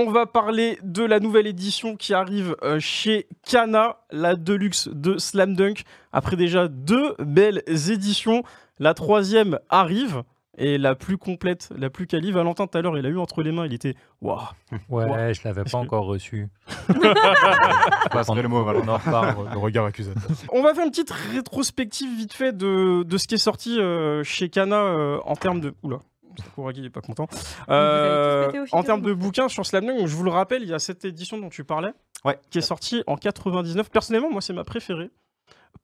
On va parler de la nouvelle édition qui arrive euh, chez Kana, la Deluxe de Slam Dunk. Après déjà deux belles éditions, la troisième arrive et la plus complète, la plus quali. Valentin, tout à l'heure, il a eu entre les mains, il était waouh. Ouais, Ouais. je l'avais pas que- encore reçu. Passerai le mot, voilà. On en reparle. Le regard accusateur. On va faire une petite rétrospective vite fait de, de ce qui est sorti euh, chez Kana euh, en termes de. Oula. Sakuragi il est pas content. Euh, en termes de bouquins sur Slam Dunk, je vous le rappelle, il y a cette édition dont tu parlais, Ouais. qui est sortie en 99. Personnellement, moi, c'est ma préférée.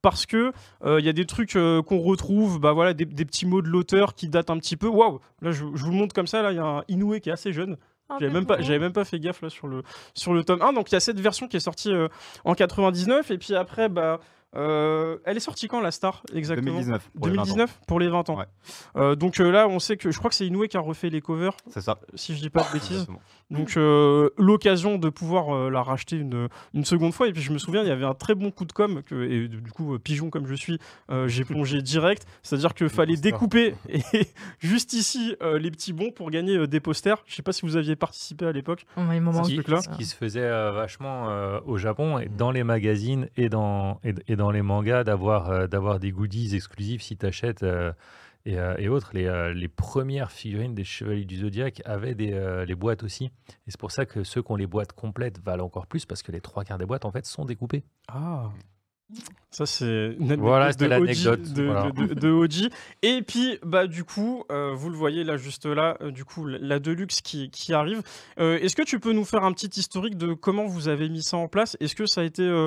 Parce que euh, il y a des trucs euh, qu'on retrouve, bah voilà, des, des petits mots de l'auteur qui datent un petit peu. Waouh, là je, je vous le montre comme ça. Là, il y a un Inoue qui est assez jeune. Ah, J'avais même pas, j'avais même pas fait gaffe là sur le sur le tome 1. Donc il y a cette version qui est sortie euh, en 99 et puis après bah euh, elle est sortie quand la Star exactement 2019. pour les 20 ans. 2019 pour les 20 ans. Ouais. Euh, donc euh, là on sait que je crois que c'est Inoue qui a refait les covers C'est ça. si je dis pas de bêtises. Donc euh, l'occasion de pouvoir euh, la racheter une, une seconde fois. Et puis je me souviens, il y avait un très bon coup de com. Que, et du coup, euh, pigeon comme je suis, euh, j'ai plongé direct. C'est-à-dire qu'il fallait posters. découper et juste ici euh, les petits bons pour gagner euh, des posters. Je sais pas si vous aviez participé à l'époque. Oh, ce ce qui se faisait euh, vachement euh, au Japon, et dans les magazines et dans, et, et dans les mangas, d'avoir euh, d'avoir des goodies exclusifs si tu achètes et, euh, et autres. Les, euh, les premières figurines des Chevaliers du Zodiaque avaient des, euh, les boîtes aussi. Et c'est pour ça que ceux qui ont les boîtes complètes valent encore plus parce que les trois quarts des boîtes en fait sont découpées. Ah. Ça, c'est une Voilà, de OG, l'anecdote, de, voilà. de- de OG. Et puis, bah, du coup, euh, vous le voyez là, juste là, euh, du coup, la- la Deluxe qui, qui arrive. Euh, Est-ce que tu peux nous faire un petit historique de comment vous avez mis ça en place? Est-ce que ça a été euh,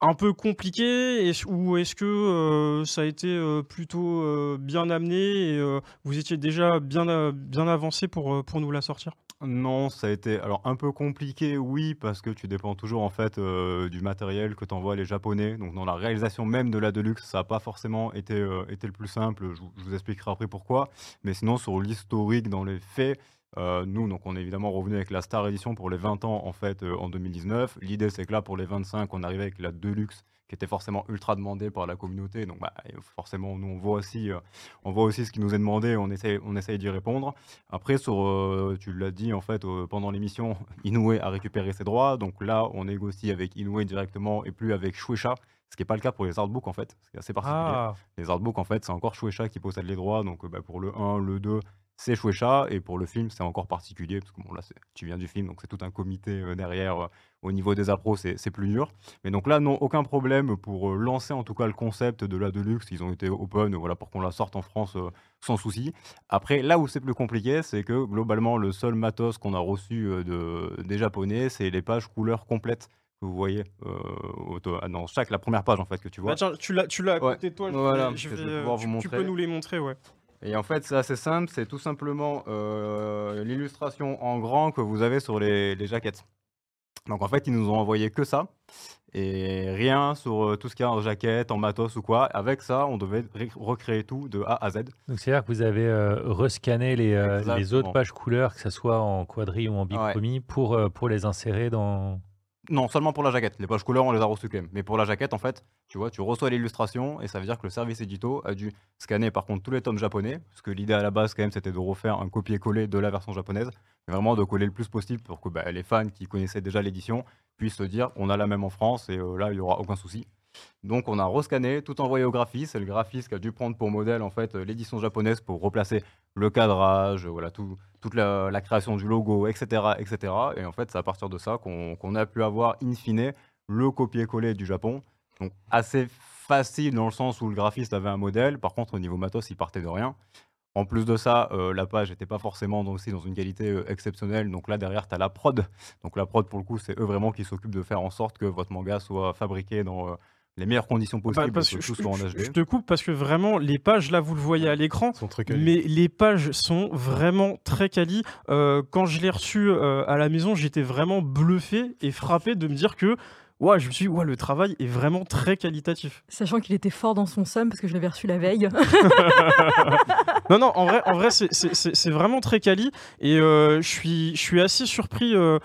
un peu compliqué ou est-ce que euh, ça a été euh, plutôt euh, bien amené et vous étiez déjà bien, avancé pour, nous la sortir? Non, ça a été alors un peu compliqué, oui, parce que tu dépends toujours en fait du matériel que t'envoient les Japonais. Donc dans la réalisation même de la Deluxe, ça n'a pas forcément été, le plus simple. Je, je vous expliquerai après pourquoi. Mais sinon, sur l'historique, dans les faits, euh, nous, donc on est évidemment revenu avec la Star Edition pour les 20 ans en fait euh, en 2019. L'idée, c'est que là, pour les 25, on arrivait avec la Deluxe qui était forcément ultra demandée par la communauté. Donc bah, forcément, nous, on voit aussi, euh, on voit aussi ce qui nous est demandé, on essaye, on essaye d'y répondre. Après, sur, tu l'as dit en fait pendant l'émission, Inoue a récupéré ses droits. Donc là, on négocie avec Inoue directement et plus avec Shueisha, ce qui n'est pas le cas pour les artbooks en fait. C'est assez particulier. Ah, Les artbooks en fait, c'est encore Shueisha qui possède les droits. Donc bah, pour le 1, le 2, c'est Shueisha. Et pour le film, c'est encore particulier parce que bon, là, tu viens du film, donc c'est tout un comité euh, derrière. euh, au niveau des appros, c'est plus dur. Mais donc là, non, aucun problème pour euh, lancer en tout cas le concept de la Deluxe. Ils ont été open voilà, pour qu'on la sorte en France sans souci. Après, là où c'est plus compliqué, c'est que globalement, le seul matos qu'on a reçu de, des Japonais, c'est les pages couleurs complètes que vous voyez euh, ah, dans chaque, la première page en fait que tu vois. bah, tiens, tu l'as tu l'as à Ouais. côté de toi. je Voilà, vais- je vais, euh, tu, vous tu montrer. peux nous les montrer, ouais. Et en fait, c'est assez simple, c'est tout simplement euh, l'illustration en grand que vous avez sur les, les jaquettes. Donc en fait, ils nous ont envoyé que ça, et rien sur euh, tout ce qu'il y a en jaquette, en matos ou quoi. Avec ça, on devait ré- recréer tout de A à Z. Donc c'est-à-dire que vous avez euh, rescanné les, euh, les autres pages couleurs, que ce soit en quadrille ou en bichromie, pour, euh, pour les insérer dans... Non, seulement pour la jaquette. Les pages couleurs, on les a reçues quand même. Mais pour la jaquette, en fait, tu vois, tu reçois l'illustration et ça veut dire que le service édito a dû scanner par contre tous les tomes japonais. Parce que l'idée à la base, quand même, c'était de refaire un copier-coller de la version japonaise. Mais vraiment de coller le plus possible pour que bah, les fans qui connaissaient déjà l'édition puissent se dire on a la même en France et euh, là, il n'y aura aucun souci. Donc on a rescanné, tout envoyé au graphiste. C'est le graphiste qui a dû prendre pour modèle en fait l'édition japonaise pour replacer le cadrage, voilà, tout, toute la, création du logo, etc., etc. Et en fait, c'est à partir de ça qu'on a pu avoir in fine le copier-coller du Japon. Donc assez facile dans le sens où le graphiste avait un modèle. Par contre, au niveau matos, il partait de rien. En plus de ça, euh, la page n'était pas forcément aussi dans une qualité euh, exceptionnelle. Donc là, derrière, tu as la prod. Donc la prod, pour le coup, c'est eux vraiment qui s'occupent de faire en sorte que votre manga soit fabriqué dans euh, les meilleures conditions Bah, possibles, parce que que tout je, soit en je- HD. je te coupe parce que vraiment, les pages, là, vous le voyez à l'écran, mais les pages sont vraiment très quali. Euh, quand je l'ai reçu euh, à la maison, j'étais vraiment bluffé et frappé de me dire que ouais, je me suis dit, ouais, le travail est vraiment très qualitatif. Sachant qu'il était fort dans son somme parce que je l'avais reçu la veille. Non, non, en vrai, en vrai c'est- vraiment très quali. Et euh, je suis, je suis assez surpris euh,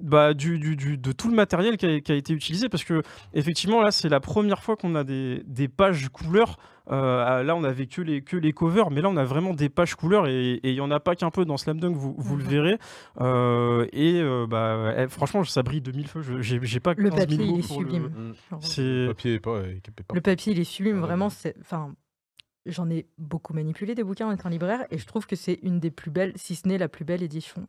bah, du, du- du- de tout le matériel qui a, qui a été utilisé parce que effectivement là c'est la première fois qu'on a des, des pages couleurs. Euh, là on avait que les, que les covers mais là on a vraiment des pages couleurs et il y en a pas qu'un peu dans Slam Dunk vous, vous le Mhm. verrez Euh, et euh, bah, eh, franchement ça brille de mille feux j'ai j'ai pas Le 15 000 papier, il est pour sublime. Le papier est pas- Le papier, il est sublime, vraiment. c'est- Enfin, j'en ai beaucoup manipulé des bouquins en étant libraire et je trouve que c'est une des plus belles, si ce n'est la plus belle édition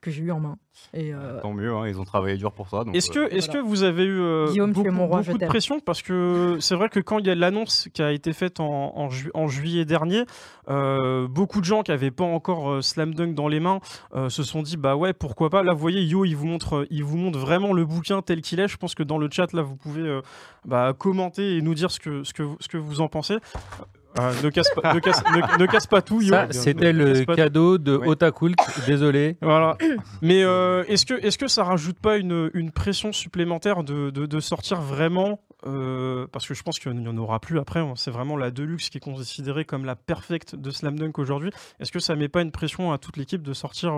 que j'ai eue en main. Et euh, Tant mieux, hein, ils ont travaillé dur pour ça. Est-ce euh, que, est-ce voilà. que vous avez eu euh, beaucoup, mon roi, beaucoup je de pression Parce que c'est vrai que quand il y a l'annonce qui a été faite en, en ju- en juillet dernier, euh, beaucoup de gens qui n'avaient pas encore euh, Slam Dunk dans les mains euh, se sont dit bah ouais pourquoi pas. Là vous voyez Yo il vous montre, euh, il vous montre vraiment le bouquin tel qu'il est. Je pense que dans le chat là vous pouvez euh, bah, commenter et nous dire ce que, ce que, ce que vous en pensez. Euh, ne, casse pas, ne, casse, ne- ne casse pas tout Yo. C'était le tout. cadeau de Ouais. Désolé. Voilà. Mais euh, est-ce que, est que ça rajoute pas une, une pression supplémentaire de, de- de sortir vraiment euh, Parce que je pense qu'il n'y en aura plus après. hein. C'est vraiment la Deluxe qui est considérée comme la perfecte de Slam Dunk aujourd'hui. Est-ce que ça met pas une pression à toute l'équipe de sortir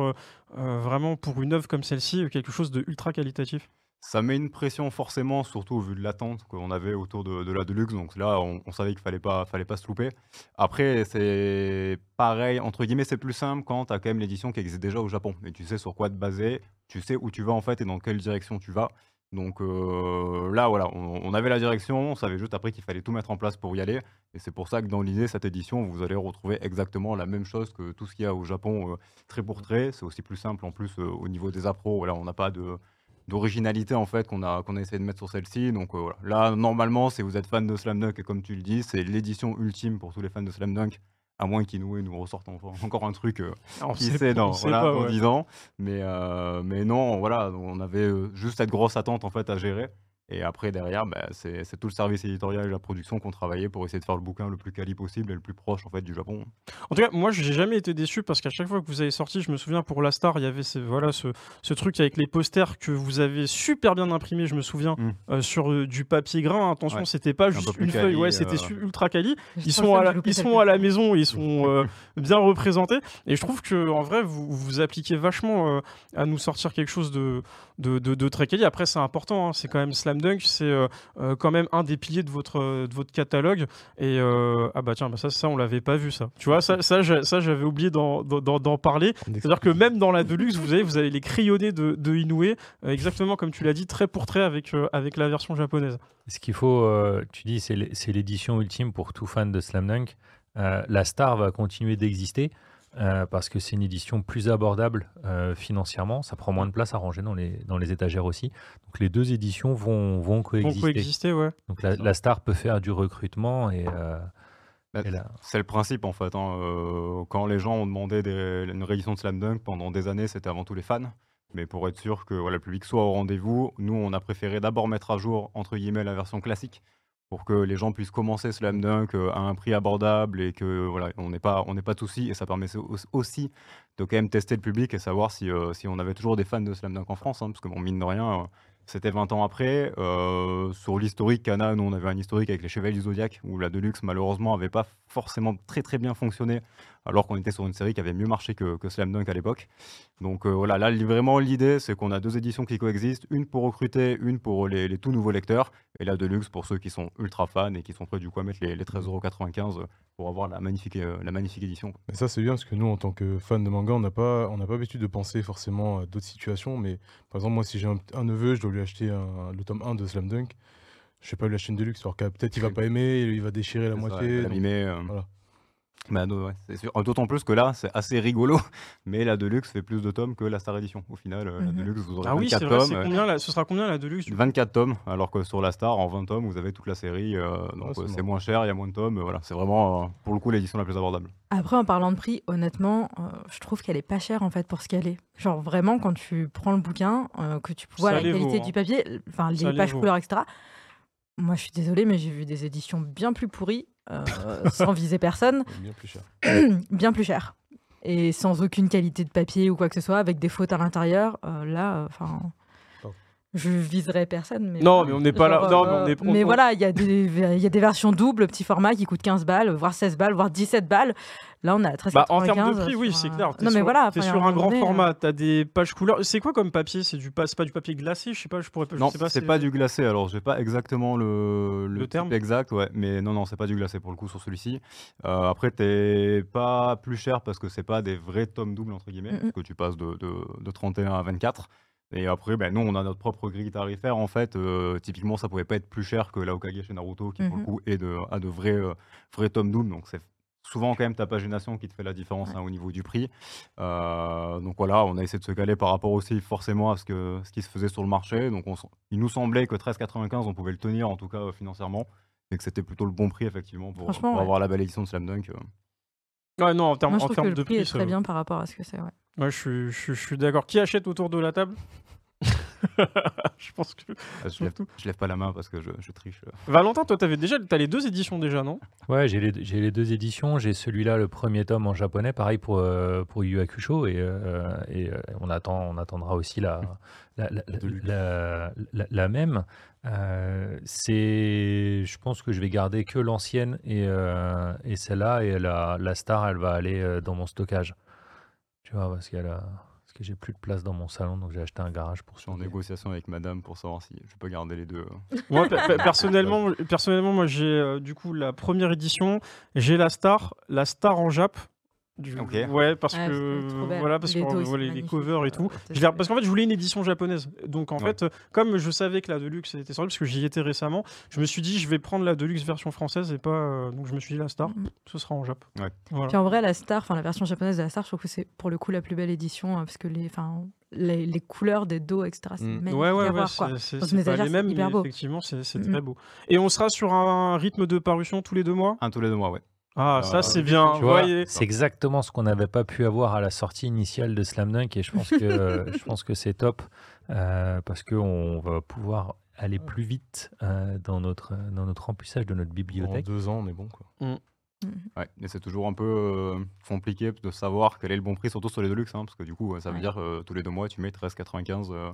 euh, vraiment pour une œuvre comme celle-ci quelque chose de ultra qualitatif? Ça met une pression forcément, surtout au vu de l'attente qu'on avait autour de, de la Deluxe. Donc là, on, savait qu'il fallait pas, fallait pas se louper. Après, c'est pareil, entre guillemets, c'est plus simple quand tu as quand même l'édition qui existe déjà au Japon. Et tu sais sur quoi te baser, tu sais où tu vas en fait et dans quelle direction tu vas. Donc euh, là, voilà, on, on avait la direction, on savait juste après qu'il fallait tout mettre en place pour y aller. Et c'est pour ça que dans l'idée, cette édition, vous allez retrouver exactement la même chose que tout ce qu'il y a au Japon, euh, trait pour trait. C'est aussi plus simple en plus euh, au niveau des appros. Voilà, on n'a pas de d'originalité en fait qu'on a qu'on a essayé de mettre sur celle-ci. Donc euh, voilà. Là normalement si vous êtes fan de Slam Dunk et comme tu le dis c'est l'édition ultime pour tous les fans de Slam Dunk à moins qu'Inoue nous ressortent encore un truc euh, qui sait dans, on sait voilà, pas, dans ouais. 10 ans. Mais euh, mais non voilà on avait euh, juste cette grosse attente en fait à gérer et après derrière bah, c'est c'est tout le service éditorial et la production qu'on travaillait pour essayer de faire le bouquin le plus quali possible et le plus proche en fait du Japon En tout cas, moi, j'ai jamais été déçu parce qu'à chaque fois que vous avez sorti, je me souviens pour la Star, il y avait ce, voilà, ce, ce truc avec les posters que vous avez super bien imprimé, je me souviens, Mm. euh, sur euh, du papier grain. Attention, Ouais. c'était pas peu juste plus une quali, feuille, ouais, c'était euh. su- ultra quali. Ils sont, à la, ils sont à la maison, ils sont euh, bien représentés. Et je trouve que en vrai, vous vous appliquez vachement euh, à nous sortir quelque chose de, de, de, de très quali. Après, c'est important, hein, c'est quand même Slam Dunk, c'est euh, euh, quand même un des piliers de votre, de votre catalogue. Et euh, ah bah tiens, bah ça, ça on l'avait pas vu ça. Tu vois, ça, ça, j'a- ça j'avais oublié d'en- parler. C'est-à-dire que même dans la Deluxe, vous avez, vous avez les crayonnés de, de Inoue, exactement comme tu l'as dit, trait pour trait avec, avec la version japonaise. Ce qu'il faut, euh, tu dis, c'est l'é- c'est l'édition ultime pour tout fan de Slam Dunk. Euh, la Star va continuer d'exister euh, parce que c'est une édition plus abordable euh, financièrement. Ça prend moins de place à ranger dans les, dans les étagères aussi. Donc les deux éditions vont, vont Vont coexister. ouais. Donc la, la Star peut faire du recrutement et, euh, Bah, et là, C'est le principe en fait. hein, quand les gens ont demandé des- une réédition de Slam Dunk pendant des années, c'était avant tout les fans. Mais pour être sûr que voilà, le public soit au rendez-vous, nous on a préféré d'abord mettre à jour entre guillemets la version classique pour que les gens puissent commencer Slam Dunk euh, à un prix abordable et que voilà, on n'est pas on n'est pas et ça permet au- aussi de quand même tester le public et savoir si, euh, si on avait toujours des fans de Slam Dunk en France, hein, parce que bon mine de rien. euh, c'était 20 ans après. Sur l'historique, Kana, nous on avait un historique avec les Chevaliers du Zodiac, où la Deluxe malheureusement avait pas forcément très très bien fonctionné, alors qu'on était sur une série qui avait mieux marché que, que Slam Dunk à l'époque. Donc euh, voilà, là vraiment l'idée c'est qu'on a deux éditions qui coexistent, une pour recruter, une pour les, tout nouveaux lecteurs, et la Deluxe pour ceux qui sont ultra fans et qui sont prêts du coup à mettre les, les 13,95€ pour avoir la magnifique, euh, la magnifique édition. Mais ça, c'est bien parce que nous, en tant que fans de manga, on n'a pas, on pas l'habitude de penser forcément à d'autres situations. Mais par exemple, moi, si j'ai un, neveu, je dois lui acheter le tome 1 de Slam Dunk. Je vais pas lui acheter une Deluxe, alors que peut-être il va pas aimer, il va déchirer la moitié. donc- l'abîmer, euh. voilà. Bah, non, ouais, c'est sûr. D'autant plus que là, c'est assez rigolo, mais la Deluxe fait plus de tomes que la Star Edition. Au final, euh, la Mhm. Deluxe, vous aurez Ah oui, 24 c'est vrai, tomes. euh, combien, la- ce sera combien la Deluxe du coup? 24 tomes, alors que sur la Star, en 20 tomes, vous avez toute la série. euh, donc c'est euh, c'est moins cher, il y a moins de tomes. voilà, c'est vraiment, euh, pour le coup, l'édition la plus abordable. Après, en parlant de prix, honnêtement, euh, je trouve qu'elle est pas chère en fait pour ce qu'elle est. Genre vraiment, quand tu prends le bouquin, euh, que tu vois Ça la qualité vaut, hein. du papier, enfin les pages vaut. couleurs, etc. Moi, je suis désolée, mais j'ai vu des éditions bien plus pourries, euh, sans viser personne, bien plus cher. bien plus chères. Et sans aucune qualité de papier ou quoi que ce soit, avec des fautes à l'intérieur. Euh, là, enfin, Oh. Je viserai personne, mais. Non, mais on n'est pas là. Non, mais on euh, est. mais on- voilà, il y, a des- il y a des versions doubles, petit format, qui coûtent 15 balles, voire 16 balles, voire 17 balles. Là, on a 13,95. Bah, en termes de prix, oui, un- c'est clair. T'es Non, mais sur- voilà. T'es sur un grand donné, format, t'as des pages couleurs. C'est quoi comme papier? C'est du pas, pas du papier glacé, je sais pas, je pourrais pas. je Non, sais pas, c'est pas du glacé. Alors, j'ai pas exactement le, Le terme? exact, ouais. Mais non, non, c'est pas du glacé pour le coup sur celui-ci. Euh, après, t'es pas plus cher parce que c'est pas des vrais tomes doubles entre guillemets, que tu passes de, de, de 31 à 24. Et après, ben, nous, on a notre propre grille tarifaire. En fait, Euh, typiquement, ça pouvait pas être plus cher que l'Aokage chez Naruto, qui pour le Mhm. coup est de, a de vrais, euh, vrais tomes doubles. Donc, c'est souvent quand même ta pagination qui te fait la différence Ouais. hein, au niveau du prix. Euh, donc voilà, on a essayé de se caler par rapport aussi forcément à ce, que, ce qui se faisait sur le marché. Donc on s- il nous semblait que 13,95 on pouvait le tenir en tout cas euh, financièrement et que c'était plutôt le bon prix effectivement pour, Franchement, pour ouais. avoir la belle édition de Slam Dunk. euh. Ouais, non, en termes, Moi, je en trouve que termes le de prix prix. est ça- très bien par rapport à ce que c'est. Ouais. Ouais, je suis, je, suis- je suis d'accord. Qui achète autour de la table Je pense que. Euh, je, lève, Surtout. je lève pas la main parce que je, je triche. Valentin, toi, t'avais déjà, t'as les deux éditions déjà, non? Ouais, j'ai les, deux éditions. J'ai celui-là, le premier tome en japonais, pareil pour, euh, pour Yu Hakusho. Et, euh, et euh, on, attend, on attendra aussi la, la, la, la- Deluxe. la- la- la même. Euh, c'est, je pense que je vais garder que l'ancienne et, euh, et celle-là. Et la, la star, elle va aller dans mon stockage. Tu vois, parce, qu'elle a- parce que j'ai plus de place dans mon salon. Donc j'ai acheté un garage pour Je suis en négociation avec madame pour savoir si je peux garder les deux. Moi, pe- pe- personnellement, personnellement, moi, j'ai euh, du coup la première édition, j'ai la star, la star en Jap. Du... Ok. Ouais, parce Ouais, que voilà, parce que Les voilà, les covers et tout. t'es Je sûr. parce qu'en fait, je voulais une édition japonaise. Donc en Ouais. fait, euh, comme je savais que la Deluxe était sortie, parce que j'y étais récemment, je me suis dit, je vais prendre la Deluxe version française et pas. euh, Donc je me suis dit, la Star, Mhm. ce sera en Jap. Ouais. Voilà. Puis en vrai, la Star, enfin la version japonaise de la Star, je trouve que c'est pour le coup la plus belle édition, hein, parce que les, enfin, les, les couleurs des dos, etc., c'est Mm. magnifique Ouais, ouais, à ouais, voir. Quoi. c'est- pas les mêmes, hyper mais beau. effectivement, c'est Mhm. très beau. Et on sera sur un rythme de parution tous les deux mois? Un tous les deux mois, ouais. Ah, Euh, ça, c'est bien. Tu vois, voyez. c'est exactement ce qu'on n'avait pas pu avoir à la sortie initiale de Slam Dunk et je pense que, je pense que c'est top euh, parce qu'on va pouvoir aller plus vite euh, dans, notre, dans notre remplissage de notre En bibliothèque. deux ans, on est bon. Quoi. Ouais, et c'est toujours un peu euh, compliqué de savoir quel est le bon prix, surtout sur les Deluxe, hein, parce que du coup, ça veut Ouais. dire euh, tous les deux mois, tu mets 13,95. euh,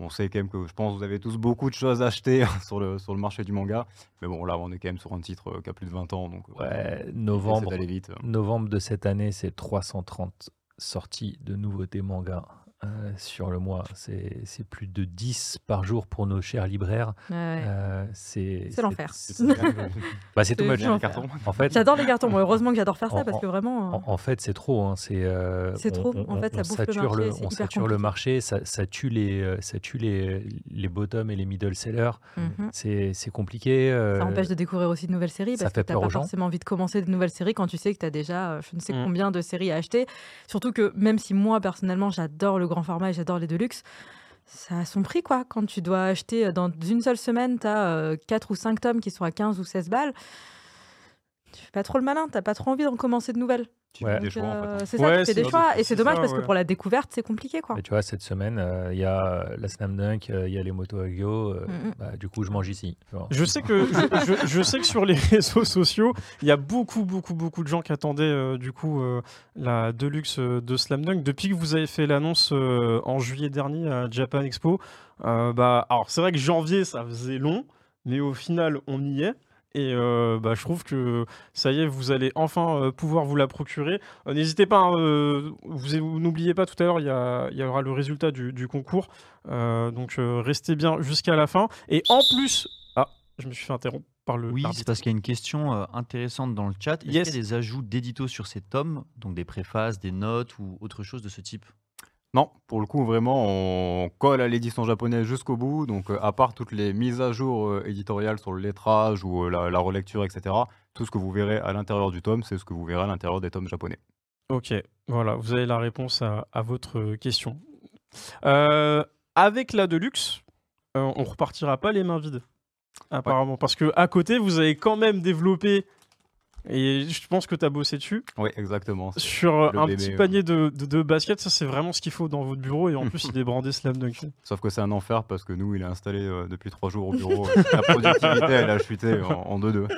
on sait quand même que je pense que vous avez tous beaucoup de choses à acheter sur le, sur le marché du manga. Mais bon, là, on est quand même sur un titre euh, qui a plus de 20 ans. Donc, euh, Ouais, novembre, d'aller vite. novembre de cette année, c'est 330 sorties de nouveautés manga euh, sur le mois. C'est c'est plus de 10 par jour pour nos chers libraires. Ouais, ouais. Euh, c'est C'est l'enfer. c'est- Bah, C'est much. Bien, les cartons. En fait, J'adore les cartons. Moi, heureusement que j'adore faire ça En- parce que vraiment. En, en fait, c'est trop. hein, C'est euh, trop. On, En fait, ça on bouffe le sature marché, le, on sature le marché. Ça, ça tue les, euh, ça tue les, les bottoms et les middle sellers. mhm. C'est c'est compliqué. euh, Ça empêche de découvrir aussi de nouvelles séries ça parce fait que peur pas aux gens. forcément envie de commencer de nouvelles séries quand tu sais que tu as déjà euh, je ne sais Mm. combien de séries à acheter. Surtout que même si moi personnellement j'adore le grand format et j'adore les deluxe, ça a son prix quoi. Quand tu dois acheter euh, dans une seule semaine, tu as 4 ou 5 tomes qui sont à 15 ou 16 balles. Tu fais pas trop le malin, t'as pas trop envie d'en commencer de nouvelles. Tu Ouais. fais des choix, en fait. hein. c'est Ouais, ça, tu fais c'est- des choix. Et c'est dommage ça, parce ouais. que pour la découverte, c'est compliqué quoi. Mais tu vois, cette semaine, euh, il y a euh, la Slam Dunk, euh, il y a les Moto Agio. euh, Mm, mm. bah, du coup, je mange ici. Je sais que je, je- je sais que sur les réseaux sociaux, il y a beaucoup beaucoup beaucoup de gens qui attendaient euh, du coup euh, la Deluxe de Slam Dunk depuis que vous avez fait l'annonce euh, en juillet dernier à Japan Expo. Euh, bah alors c'est vrai que janvier ça faisait long, mais au final on y est. Et euh, bah, je trouve que ça y est, vous allez enfin euh, pouvoir vous la procurer. Euh, N'hésitez pas, hein, vous, n'oubliez pas tout à l'heure, il y, aura le résultat du, du concours. Donc restez bien jusqu'à la fin. Et en plus, ah, je me suis fait interrompre par le. Oui, c'est parce qu'il y a une question euh, intéressante dans le chat. Est-ce Yes. qu'il y a des ajouts d'édito sur ces tomes, donc des préfaces, des notes ou autre chose de ce type? Non, pour le coup, vraiment, on colle à l'édition japonaise jusqu'au bout. Donc, euh, à part toutes les mises à jour euh, éditoriales sur le lettrage ou euh, la, la relecture, etc., tout ce que vous verrez à l'intérieur du tome, c'est ce que vous verrez à l'intérieur des tomes japonais. Ok, voilà, vous avez la réponse à, à votre question. Euh, avec la Deluxe, euh, on repartira pas les mains vides, apparemment, parce que à côté, vous avez quand même développé, et je pense que tu as bossé dessus, Oui, exactement. sur euh, un bébé, petit ouais. panier de, de, de baskets. Ça, c'est vraiment ce qu'il faut dans votre bureau, et en plus, il est brandé Slam Dunk. Sauf que c'est un enfer parce que nous, il est installé euh, depuis trois jours au bureau. La productivité, elle a chuté en 2-2.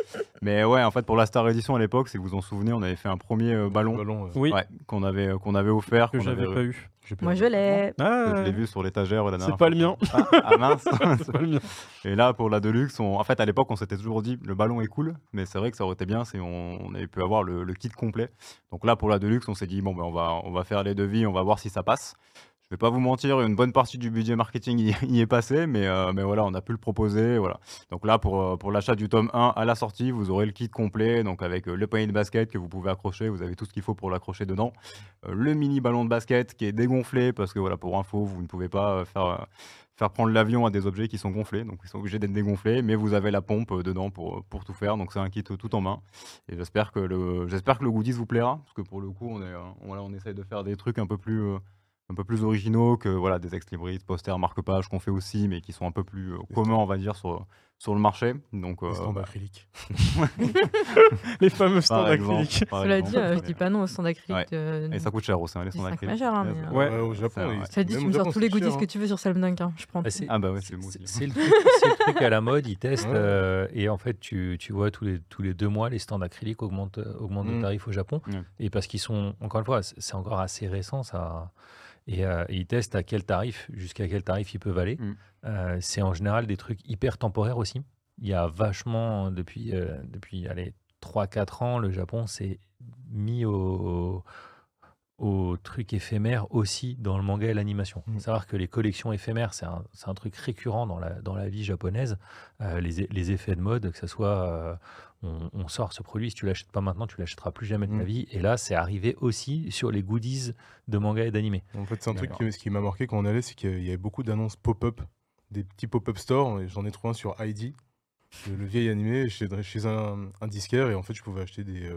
Mais ouais, en fait, pour la Star Edition à l'époque, si vous vous en souvenez, on avait fait un premier euh, ballon Ballon, euh, Oui, ouais, qu'on avait, euh, qu'on avait offert. que j'avais avait- pas eu. Moi, vu. je l'ai. Ah, Je l'ai vu sur l'étagère la dernière c'est pas fois. le mien. Ah, ah, mince c'est pas le mien. Et là, pour la Deluxe, on- en fait, à l'époque, on s'était toujours dit le ballon est cool, mais c'est vrai que ça aurait été bien si on, on avait pu avoir le, le kit complet. Donc là, pour la Deluxe, on s'est dit bon, ben, on, va, on va faire les devis, on va voir si ça passe. Je vais pas vous mentir, une bonne partie du budget marketing y, est passé, mais, euh, mais voilà, on a pu le proposer. Donc là, pour, euh, pour l'achat du tome 1 à la sortie, vous aurez le kit complet, donc avec euh, le panier de basket que vous pouvez accrocher, vous avez tout ce qu'il faut pour l'accrocher dedans. Le mini ballon de basket qui est dégonflé, parce que pour info, vous ne pouvez pas faire. prendre l'avion à des objets qui sont gonflés, donc ils sont obligés d'être dégonflés, mais vous avez la pompe dedans pour, tout faire, donc c'est un kit tout en main. Et j'espère que le, j'espère goodies vous plaira, parce que pour le coup, on, essaye de faire des trucs un peu plus, un peu plus originaux que voilà, des ex-libris, posters, marque-pages qu'on fait aussi, mais qui sont un peu plus euh, communs, on va dire, sur, sur le marché. Donc, euh, Les stands bah, acryliques. Les fameux stands acryliques. Cela dit, euh, je dis pas non au stand acrylique. Ouais. de- Et ça coûte cher aussi, hein, les stands acryliques. majeurs, hein, mais, Ouais, euh, Ouais. Ouais, au Japon. Ils- Cela dit, tu me sors tous les goodies cher, que hein. tu veux sur Slam Dunk. hein, Je prends Bah, Ah bah ouais, c'est moi C'est le, le truc à la mode, ils testent Ouais. euh, et en fait tu, tu vois tous les, tous les deux mois les stands acryliques augmentent, euh, augmentent de Mm. tarif au Japon Ouais. et parce qu'ils sont encore une fois c'est c'est encore assez récent ça et, euh, et ils testent à quel tarif jusqu'à quel tarif ils peuvent aller. Mm. Euh, c'est en général des trucs hyper temporaires aussi. Il y a vachement depuis euh, depuis allez 3-4 ans le Japon s'est mis au, au truc éphémère aussi dans le manga et l'animation. Mm. Faut savoir que les collections éphémères, c'est un, un truc récurrent dans la, dans la vie japonaise. Euh, les, les effets de mode, que ce soit on, on sort ce produit, si tu l'achètes pas maintenant, tu l'achèteras plus jamais de ta Mm. vie. Et là, c'est arrivé aussi sur les goodies de manga et d'animé. En fait, c'est un truc qui, ce qui m'a marqué quand on allait, c'est qu'il y avait- beaucoup d'annonces pop-up, des petits pop-up stores. et J'en ai trouvé un sur ID, le, le vieil animé, chez, chez un, un disquaire. Et en fait, je pouvais acheter des, euh,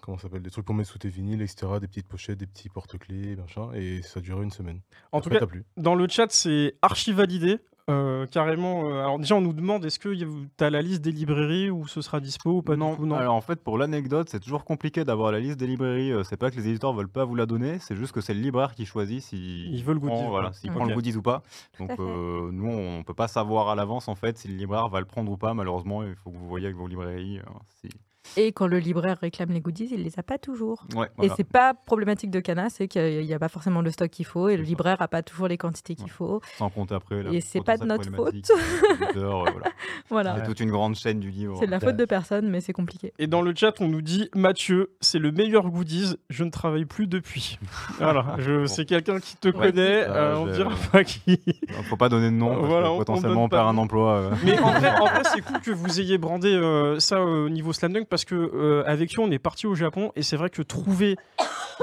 comment s'appelle, des trucs pour mettre sous tes vinyles, etc. Des petites pochettes, des petits porte-clés, machin. Et ça durait une semaine. En tout cas, plus. dans le chat, c'est archi validé. Euh, carrément. euh, alors déjà, on nous demande est-ce que tu as la liste des librairies où ce sera dispo ou pas non. du tout? Non. Alors en fait, pour l'anecdote, c'est toujours compliqué d'avoir la liste des librairies. euh, C'est pas que les éditeurs veulent pas vous la donner, c'est juste que c'est le libraire qui choisit s'il Il veut le prend, goodies, voilà, quoi. s'il Ok. prend le goodies ou pas. Donc euh, nous, on peut pas savoir à l'avance en fait si le libraire va le prendre ou pas. Malheureusement, il faut que vous voyez avec vos librairies. euh, si... Et quand le libraire réclame les goodies, il les a pas toujours. Ouais, Et voilà. c'est pas problématique de Cana, c'est qu'il n'y a pas forcément le stock qu'il faut et le libraire a pas toujours les quantités qu'il Ouais. faut. Sans compter après. Et c'est pas de notre éditeurs, euh, voilà. Voilà. C'est toute une grande chaîne du livre. C'est de la faute de personne, mais c'est compliqué. Et dans le chat, on nous dit Mathieu, c'est le meilleur goodies, je ne travaille plus depuis. voilà, je, c'est quelqu'un qui te Ouais. connaît, Euh, on dira pas qui. Donc, Faut pas donner de nom, parce Voilà, que on- on potentiellement on perd un emploi. euh. Mais en vrai, en vrai, c'est cool que vous ayez brandé euh, ça au niveau Slam Dunk parce que euh, avec on est parti au Japon et c'est vrai que trouver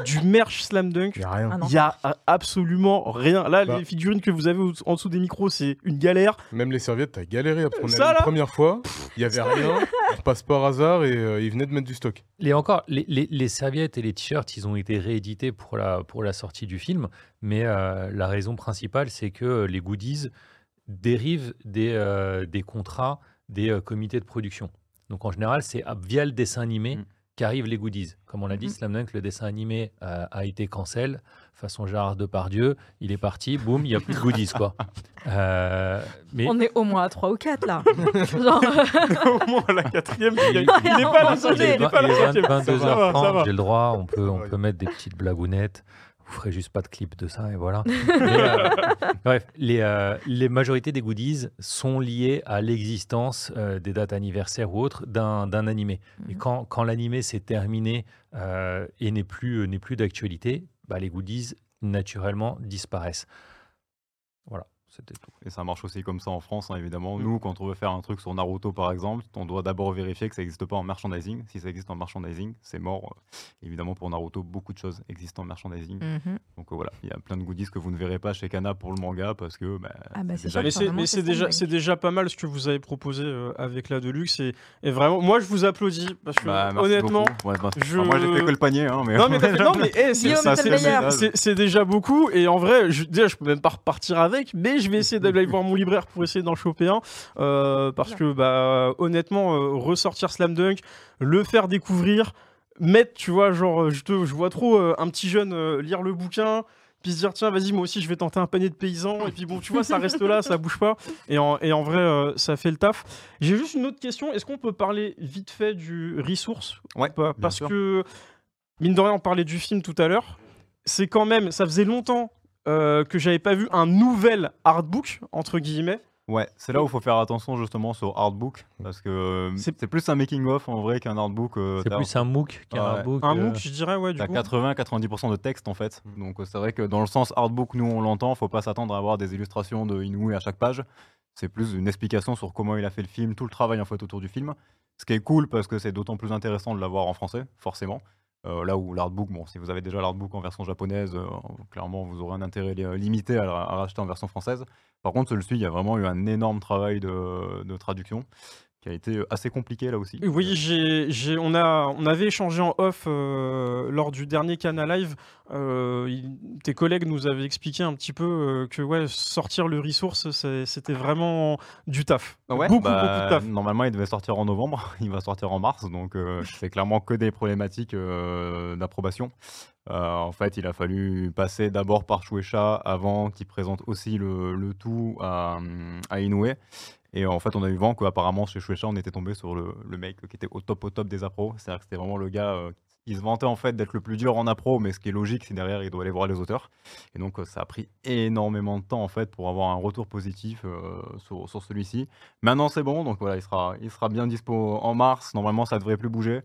du merch Slam Dunk, Il y a rien. Ah y a absolument rien. Là, Bah. les figurines que vous avez en dessous des micros, c'est une galère. Même les serviettes, t'as galéré à prendre Ça, la première fois. Il y avait rien. On passe par hasard et euh, ils venaient de mettre du stock. Et encore, les, les- les serviettes et les t-shirts, ils ont été réédités pour la, pour la sortie du film, mais euh, la raison principale, c'est que les goodies dérivent des, euh, des contrats des euh, comités de production. Donc en général, c'est à- via le dessin animé Mm. qu'arrivent les goodies. Comme on l'a dit, Mhm. Slam Dunk, le dessin animé euh, a été cancel, façon Gérard Depardieu, il est parti, boum, il n'y a plus de goodies, quoi. Euh, mais On est au moins à 3 ou 4 là. Genre, au moins la quatrième, il Il- est il est pas là, il est il est pas il là, est cinquième. 22 Ça va, ça va. h j'ai le droit, on peut, on peut mettre des petites blagounettes. Vous ferez juste pas de clip de ça et voilà. Mais, euh, bref, les, euh, les majorités des goodies sont liées à l'existence euh, des dates anniversaires ou autres d'un animé. Et Mhm. quand, quand l'animé s'est terminé et n'est plus, n'est plus d'actualité, bah, les goodies naturellement disparaissent. Voilà, c'était tout. Et ça marche aussi comme ça en France, hein, évidemment. Mm. Nous, quand on veut faire un truc sur Naruto, par exemple, on doit d'abord vérifier que ça n'existe pas en merchandising. Si ça existe en merchandising, c'est mort. Évidemment, pour Naruto, beaucoup de choses existent en merchandising. Mhm. Donc euh, voilà, il y a plein de goodies que vous ne verrez pas chez Kana pour le manga parce que bah, Ah bah, c'est déjà Mais c'est, déjà, Dunk. c'est déjà pas mal ce que vous avez proposé euh, avec la Deluxe. Et, et vraiment, moi, je vous applaudis parce que bah, merci honnêtement. Ouais, bah, je- enfin, moi j'ai fait que le panier, hein, mais Non mais, t'as fait- non, mais eh, c'est déjà beaucoup et en vrai je, déjà je peux même pas repartir avec mais je vais essayer d'aller voir mon libraire pour essayer d'en choper un. Euh, parce que bah honnêtement euh, ressortir Slam Dunk le faire découvrir mettre tu vois genre je, te, je vois trop euh, un petit jeune euh, lire le bouquin puis se dire tiens vas-y moi aussi je vais tenter un panier de paysans et puis bon tu vois ça reste là ça bouge pas. Et en, et en vrai euh, ça fait le taf. J'ai juste une autre question. Est-ce qu'on peut parler vite fait du resource ou Ouais, parce sûr. que mine de rien on parlait du film tout à l'heure. C'est quand même ça faisait longtemps euh, que j'avais pas vu un nouvel artbook entre guillemets Ouais, c'est là où il faut faire attention justement sur artbook parce que euh, C'est- plus un making of en vrai qu'un artbook. euh, C'est plus un MOOC qu'un Ouais. artbook. un euh, MOOC je dirais ouais du T'as coup 80-90% de texte en fait. Donc euh, c'est vrai que dans le sens artbook, nous on l'entend, faut pas s'attendre à avoir des illustrations de Inoue à chaque page. C'est plus une explication sur comment il a fait le film, tout le travail en fait autour du film. Ce qui est cool parce que c'est d'autant plus intéressant de l'avoir en français, forcément. Euh, là où l'artbook, bon, si vous avez déjà l'artbook en version japonaise, euh, clairement vous aurez un intérêt li- limité à, à racheter en version française. Par contre, celui-ci, il y a vraiment eu un énorme travail de traduction qui a été assez compliqué là aussi. Oui, j'ai, j'ai- on, a, on avait échangé en off euh, lors du dernier Canal Live. Euh, il- tes collègues nous avaient expliqué un petit peu euh, que ouais, sortir le resource, c'est- c'était vraiment du taf. Ouais, beaucoup, bah, beaucoup de taf. Normalement, il devait sortir en novembre, il va sortir en mars, donc euh, c'est clairement que des problématiques euh, d'approbation. Euh, en fait, il a fallu passer d'abord par Shueisha avant qu'il présente aussi le, le tout à, à Inoue. Et en fait, on a eu vent qu'apparemment chez Shueisha, on était tombé sur le, le mec qui était au top au top des appros. C'est-à-dire que c'était vraiment le gars euh, qui se vantait en fait d'être le plus dur en appro, mais ce qui est logique, c'est derrière, il doit aller voir les auteurs. Et donc, euh, ça a pris énormément de temps en fait pour avoir un retour positif euh, sur, sur celui-ci. Maintenant, c'est bon, donc voilà, il sera, il sera bien dispo en mars. Normalement, ça devrait plus bouger.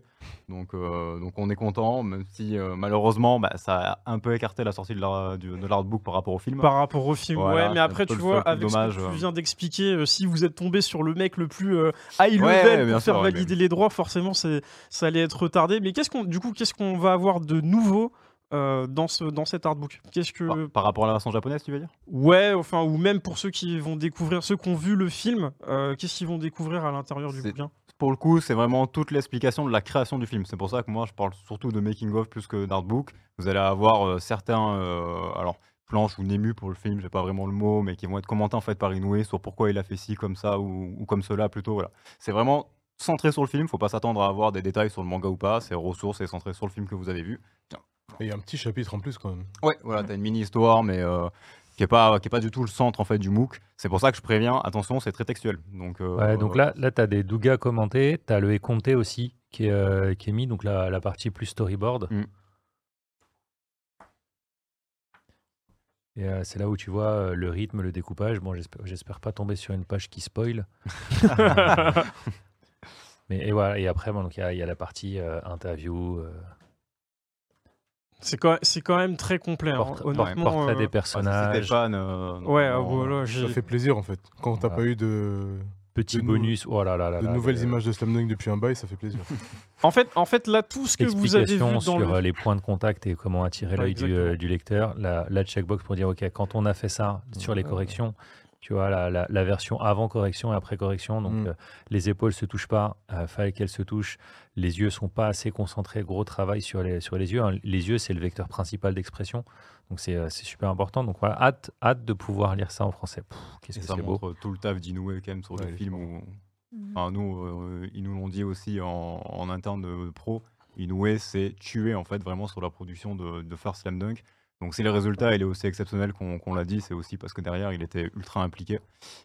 Donc, euh, donc on est content, même si euh, malheureusement, bah, ça a un peu écarté la sortie de l'artbook par rapport au film. Par rapport au film, Voilà, ouais, mais après, tu vois, avec dommage, ce que tu viens d'expliquer, si vous êtes tombé sur le mec le plus high level ouais, pour faire sûr, valider les droits, forcément, ça allait être retardé. Mais qu'est-ce qu'on, du coup, qu'est-ce qu'on va avoir de nouveau euh, dans, ce, dans cet artbook? Qu'est-ce que. Par, par rapport à la version japonaise, tu veux dire? Ouais, enfin, ou même pour ceux qui vont découvrir, ceux qui ont vu le film, euh, qu'est-ce qu'ils vont découvrir à l'intérieur du bouquin? Pour le coup, c'est vraiment toute l'explication de la création du film. C'est pour ça que moi, je parle surtout de making of plus que d'artbook. Vous allez avoir euh, certains, alors planches ou némus pour le film, j'ai pas vraiment le mot, mais qui vont être commentés en fait par Inoue sur pourquoi il a fait ci comme ça ou, ou comme cela plutôt. Voilà, c'est vraiment centré sur le film. Faut pas s'attendre à avoir des détails sur le manga ou pas. C'est ressources et centré sur le film que vous avez vu. Et il y a un petit chapitre en plus quand même. Ouais, voilà, t'as une mini histoire, mais euh, qui est pas qui est pas du tout le centre en fait du MOOC. C'est pour ça que je préviens. Attention, c'est très textuel. Donc euh, Ouais, donc là, là tu as des dougas commentés, tu as le Econté aussi qui est, euh, qui est mis, donc la, la partie plus storyboard. Mm. Et euh, c'est là où tu vois euh, le rythme, le découpage. Bon, j'espère- j'espère pas tomber sur une page qui spoil. Mais et voilà, et après, bon, donc, il y, a- il y a la partie euh, interview, euh, C'est quand, même très complet, hein, portrait, honnêtement. portrait euh, des ah, personnages, t'étais fan, euh, Ouais, ah, voilà, Ça fait plaisir en fait. Quand t'as Voilà. pas eu de, nou- bonus. Oh là là là de là, nouvelles images de Slam Dunk depuis un bail, ça fait plaisir. En fait, en fait, là, tout ce que vous avez vu dans sur le. euh, les points de contact et comment attirer Ouais, l'œil du, euh, lecteur. La, la checkbox pour dire, OK, quand on a fait ça sur les Ouais. corrections, tu vois, la, la- la version avant correction et après correction, donc Mm. euh, les épaules se touchent pas, euh, fallait qu'elles se touchent, les yeux sont pas assez concentrés, gros travail sur les, sur les yeux. hein. Les yeux, c'est le vecteur principal d'expression, donc c'est euh, c'est super important. Donc voilà, hâte, hâte de pouvoir lire ça en français. Qu'est-ce que ça c'est beau. tout le taf d'Inoue quand même sur Ouais, le il est film. fort. Où... Mhm. Enfin, nous, euh, ils nous l'ont dit aussi en, en interne de pro. Inoue s'est tué en fait vraiment sur la production de, de First Slam Dunk. Donc si le résultat il est aussi exceptionnel qu'on l'a dit, c'est aussi parce que derrière il était ultra impliqué.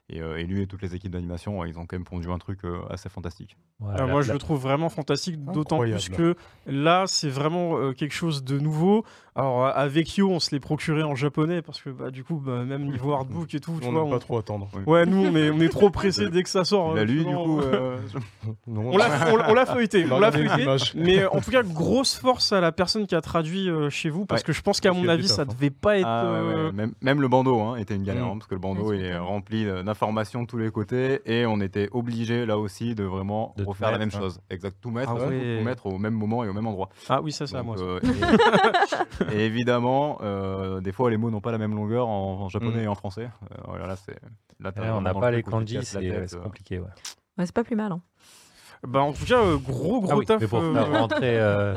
Et, euh, et lui et toutes les équipes d'animation, ils ont quand même pondu un truc euh, assez fantastique. Voilà, Ah, la- moi, je la- le trouve vraiment fantastique, d'autant plus que là, c'est vraiment euh, quelque chose de nouveau. Alors, avec Yo, on se l'est procuré en japonais parce que, bah, du coup, bah, même niveau artbook et tout, tu on vois. on- pas trop attendre. Ouais, nous, on est, on est trop pressé dès que ça sort. Il a lu du sinon, coup. Non, On l'a on- on feuilleté, On on l'a feuilleté. Mais en tout cas, grosse force à la personne qui a traduit euh, chez vous, parce Ouais. que je pense qu'à mon qu'il y a avis, ça hein. devait pas être. Ah, ouais, ouais, euh, Même, même le bandeau hein, était une galère, Mm. hein, parce que le bandeau il est rempli d'informations de tous les côtés, et on était obligé là aussi de vraiment De refaire la même hein. chose. Exact, tout mettre, Ah ouais. tout mettre au même moment et au même endroit. Ah oui, ça, c'est à moi. ça. euh, et, et évidemment, euh, des fois les mots n'ont pas la même longueur en, en japonais Mm. et en français. Euh, voilà, là, c'est. Là, on n'a pas le les kanji, c'est compliqué. C'est pas plus mal. hein. Bah, en tout cas, gros, gros Ah oui, taf. mais pour euh, faire rentrer euh,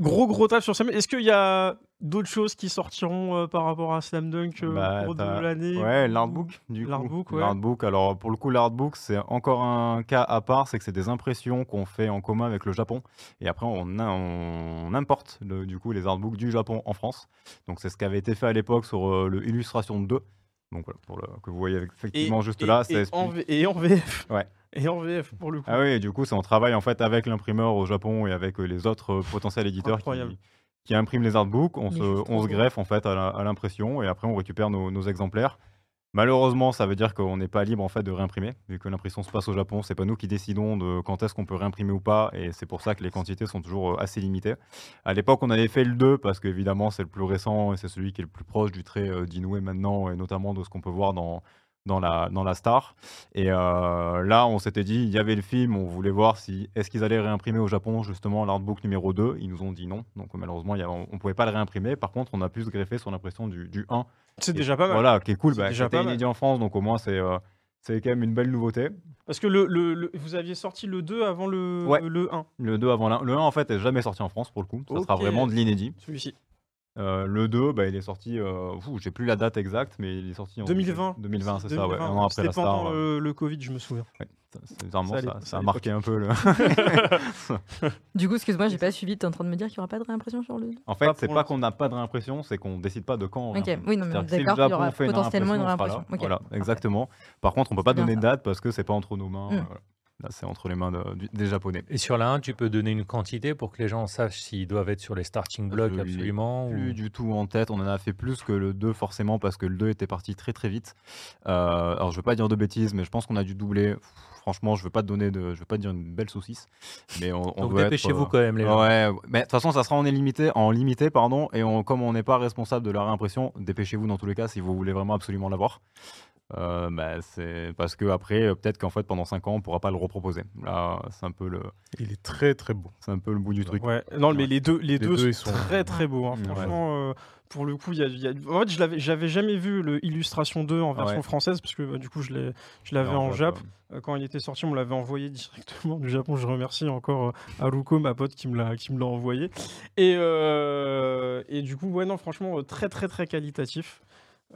Gros gros taf sur Slam. Est-ce qu'il y a d'autres choses qui sortiront euh, par rapport à Slam Dunk euh, Bah, au cours de l'année Ouais, ou- l'artbook, du coup. L'artbook, ouais. L'artbook, alors pour le coup, l'artbook, c'est encore un cas à part, c'est que c'est des impressions qu'on fait en commun avec le Japon. Et après, on, a- on importe le- du coup les artbooks du Japon en France. Donc c'est ce qui avait été fait à l'époque sur euh, le Illustration 2. Donc voilà, pour le, que vous voyez effectivement juste et- là. et, ça en, et en VF. Ouais. Et en VF pour le coup. Ah oui, et du coup, c'est on travaille en fait avec l'imprimeur au Japon et avec euh, les autres euh, potentiels éditeurs qui, qui impriment les artbooks. On se, on se greffe en fait à l'impression et après on récupère nos, nos exemplaires. Malheureusement, ça veut dire qu'on n'est pas libre en fait de réimprimer, vu que l'impression se passe au Japon. C'est pas nous qui décidons de quand est-ce qu'on peut réimprimer ou pas, et c'est pour ça que les quantités sont toujours euh, assez limitées. À l'époque, on avait fait le 2 parce qu'évidemment c'est le plus récent et c'est celui qui est le plus proche du trait euh, d'Inoue maintenant, et notamment de ce qu'on peut voir dans dans la, dans la Star. Et euh, là, on s'était dit, il y avait le film, on voulait voir si est-ce qu'ils allaient réimprimer au Japon justement l'artbook numéro 2. Ils nous ont dit non, donc malheureusement, il y a- on ne pouvait pas le réimprimer. Par contre, on a pu se greffer sur l'impression du, du 1. C'est déjà pas mal. Voilà, qui est cool, bah, c'était inédit en France, donc au moins c'est euh, c'est quand même une belle nouveauté. Parce que le, le- le- vous aviez sorti le 2 avant le, Ouais. le 1, Le 2 avant. Le 1 en fait est jamais sorti en France pour le coup, ça sera vraiment de l'inédit. celui-ci. Euh, le 2, bah, il est sorti, euh, j'ai plus la date exacte, mais il est sorti en 2020. 2020, c'est ça, ouais, 2020. un an après C'était la Star. pendant euh, euh, le Covid, je me souviens. ouais, ça- c'est vraiment Ça ça, allait- ça, ça a marqué un peu le. Du coup, excuse-moi, j'ai pas suivi. T'es en train de me dire qu'il y aura pas de réimpression sur le. En fait, c'est pour pas l'instant. qu'on n'a pas de réimpression, c'est qu'on décide pas de quand. on Ok, réimprime. oui, non, mais C'est-à-dire que si le d'accord, il y Japon aura fait une potentiellement une réimpression, on sera réimpression. là. Ok. Voilà, exactement. Par contre, on peut pas C'est bien donner de ça. date parce que c'est pas entre nos mains. Mm. euh, voilà. Là, c'est entre les mains de- des Japonais. Et sur la 1, tu peux donner une quantité pour que les gens sachent s'ils doivent être sur les starting blocks absolument. ou- Plus du tout en tête, on en a fait plus que le 2 forcément parce que le 2 était parti très très vite. Euh, alors je veux pas dire de bêtises, mais je pense qu'on a dû doubler. Franchement, je veux pas te donner de, je veux pas te dire une belle saucisse, mais on, on Donc doit dépêchez-vous euh, quand même, les gens. Ouais, mais de toute façon, ça sera en illimité, en limité, pardon, et on- comme on n'est pas responsable de la réimpression, dépêchez-vous dans tous les cas si vous voulez vraiment absolument l'avoir. Euh, bah, c'est parce que après, euh, peut-être qu'en fait, pendant 5 ans, on pourra pas le reproposer. Là, c'est un peu le, Il est très très beau. c'est un peu le bout du truc. Ouais, non, mais Ouais. les deux, les deux, deux, ils sont très très beaux. hein. Ouais. Franchement, euh, pour le coup, il y a, il y a- en fait, je l'avais, j'avais jamais vu le Illustration 2 en version Ouais. française parce que bah, du coup, je l'ai, je l'avais en Jap. Quand il était sorti, on me l'avait envoyé directement du Japon. Je remercie encore Haruko, ma pote, qui me l'a, qui me l'a envoyé. Et, euh, et du coup, ouais, non, franchement, très très très qualitatif.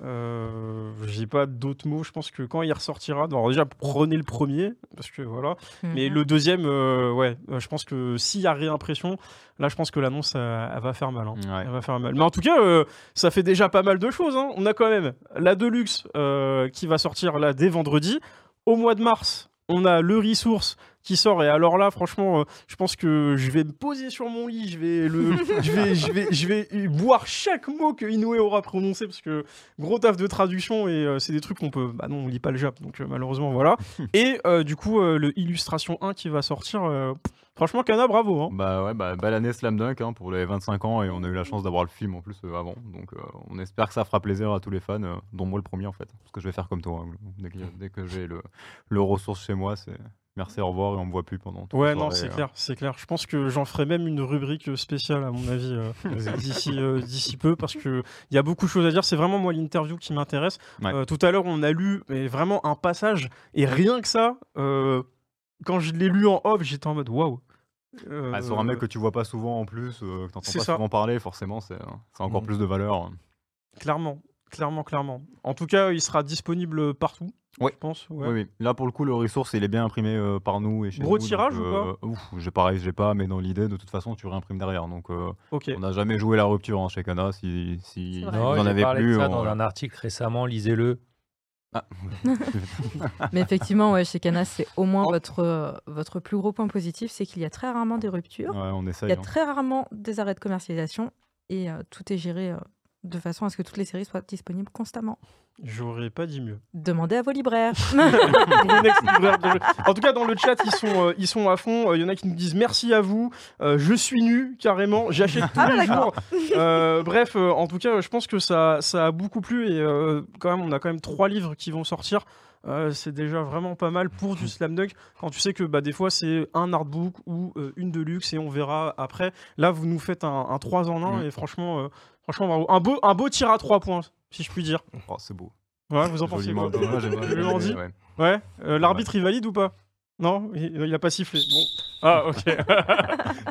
Euh, j'ai pas d'autres mots. Je pense que quand il ressortira, alors déjà prenez le premier parce que voilà. Mais Mhm. le deuxième, euh, ouais, euh, je pense que s'il y a réimpression, là, je pense que l'annonce, euh, elle va faire mal. hein. Ouais. Elle va faire mal. Mais en tout cas, euh, ça fait déjà pas mal de choses. hein. On a quand même la Deluxe euh, qui va sortir là dès vendredi. Au mois de mars, on a le Resource qui sort. Et alors là, franchement, euh, je pense que je vais me poser sur mon lit. Je vais, le, je vais, je vais, je vais boire chaque mot que Inoue aura prononcé parce que gros taf de traduction et euh, c'est des trucs qu'on peut. Bah non, on lit pas le Jap, donc euh, malheureusement voilà. et euh, du coup, euh, le Illustration 1 qui va sortir. euh, franchement, Kana, bravo. hein. Bah ouais, bah, belle année Slam Dunk hein, pour les 25 ans et on a eu la chance d'avoir le film en plus euh, avant. Donc euh, on espère que ça fera plaisir à tous les fans, euh, dont moi le premier en fait. Parce que je vais faire comme toi. hein, dès que, dès que j'ai le, le ressource chez moi, c'est merci, au revoir et on me voit plus pendant toute la Ouais, non, c'est euh. clair, c'est clair. Je pense que j'en ferai même une rubrique spéciale, à mon avis, euh, d'ici euh, d'ici peu, parce que il y a beaucoup de choses à dire. C'est vraiment moi l'interview qui m'intéresse. Ouais. Euh, tout à l'heure, on a lu mais vraiment un passage, et rien que ça, euh, quand je l'ai lu en off, j'étais en mode waouh. Euh, Ah, sur un mec que tu vois pas souvent en plus, euh, que t'entends pas ça. souvent parler, forcément, c'est encore Mhm. plus de valeur. Clairement, clairement, clairement. En tout cas, il sera disponible partout. Ouais. Je pense. Ouais. Oui, oui. Là, pour le coup, le ressource, il est bien imprimé euh, par nous et chez Gros nous, donc, tirage ou euh, ouf, j'ai pareil, j'ai pas, mais dans l'idée, de toute façon, tu réimprimes derrière. Donc, euh, Ok. on n'a jamais joué la rupture hein, chez Kana. Si, si vous en avez parlé plus, de ça on- dans un article récemment, lisez-le. Ah. Mais effectivement, ouais, chez Canas, c'est au moins Oh. votre, euh, votre plus gros point positif, c'est qu'il y a très rarement des ruptures, Ouais, on il essaye. y a hein. très rarement des arrêts de commercialisation et euh, tout est géré euh, de façon à ce que toutes les séries soient disponibles constamment. J'aurais pas dit mieux. Demandez à vos libraires. De. En tout cas, dans le chat, ils sont, euh, ils sont à fond. Il y en a qui nous disent merci à vous. Euh, je suis nu, carrément. J'achète tous Ah, les jours. Euh, bref, euh, en tout cas, je pense que ça, ça a beaucoup plu. Et euh, quand même, on a quand même trois livres qui vont sortir. Euh, c'est déjà vraiment pas mal pour du slam dunk quand tu sais que bah, des fois c'est un artbook ou euh, une deluxe et on verra après là vous nous faites un, un 3 en 1 Mm. et franchement euh, franchement bravo. un beau un beau tir à 3 points si je puis dire Oh, c'est beau. ouais, vous en pensez quoi Joliment dit. Ouais, euh, l'arbitre il valide ou pas? Non, il, il a pas sifflé. Bon. Ah, ok.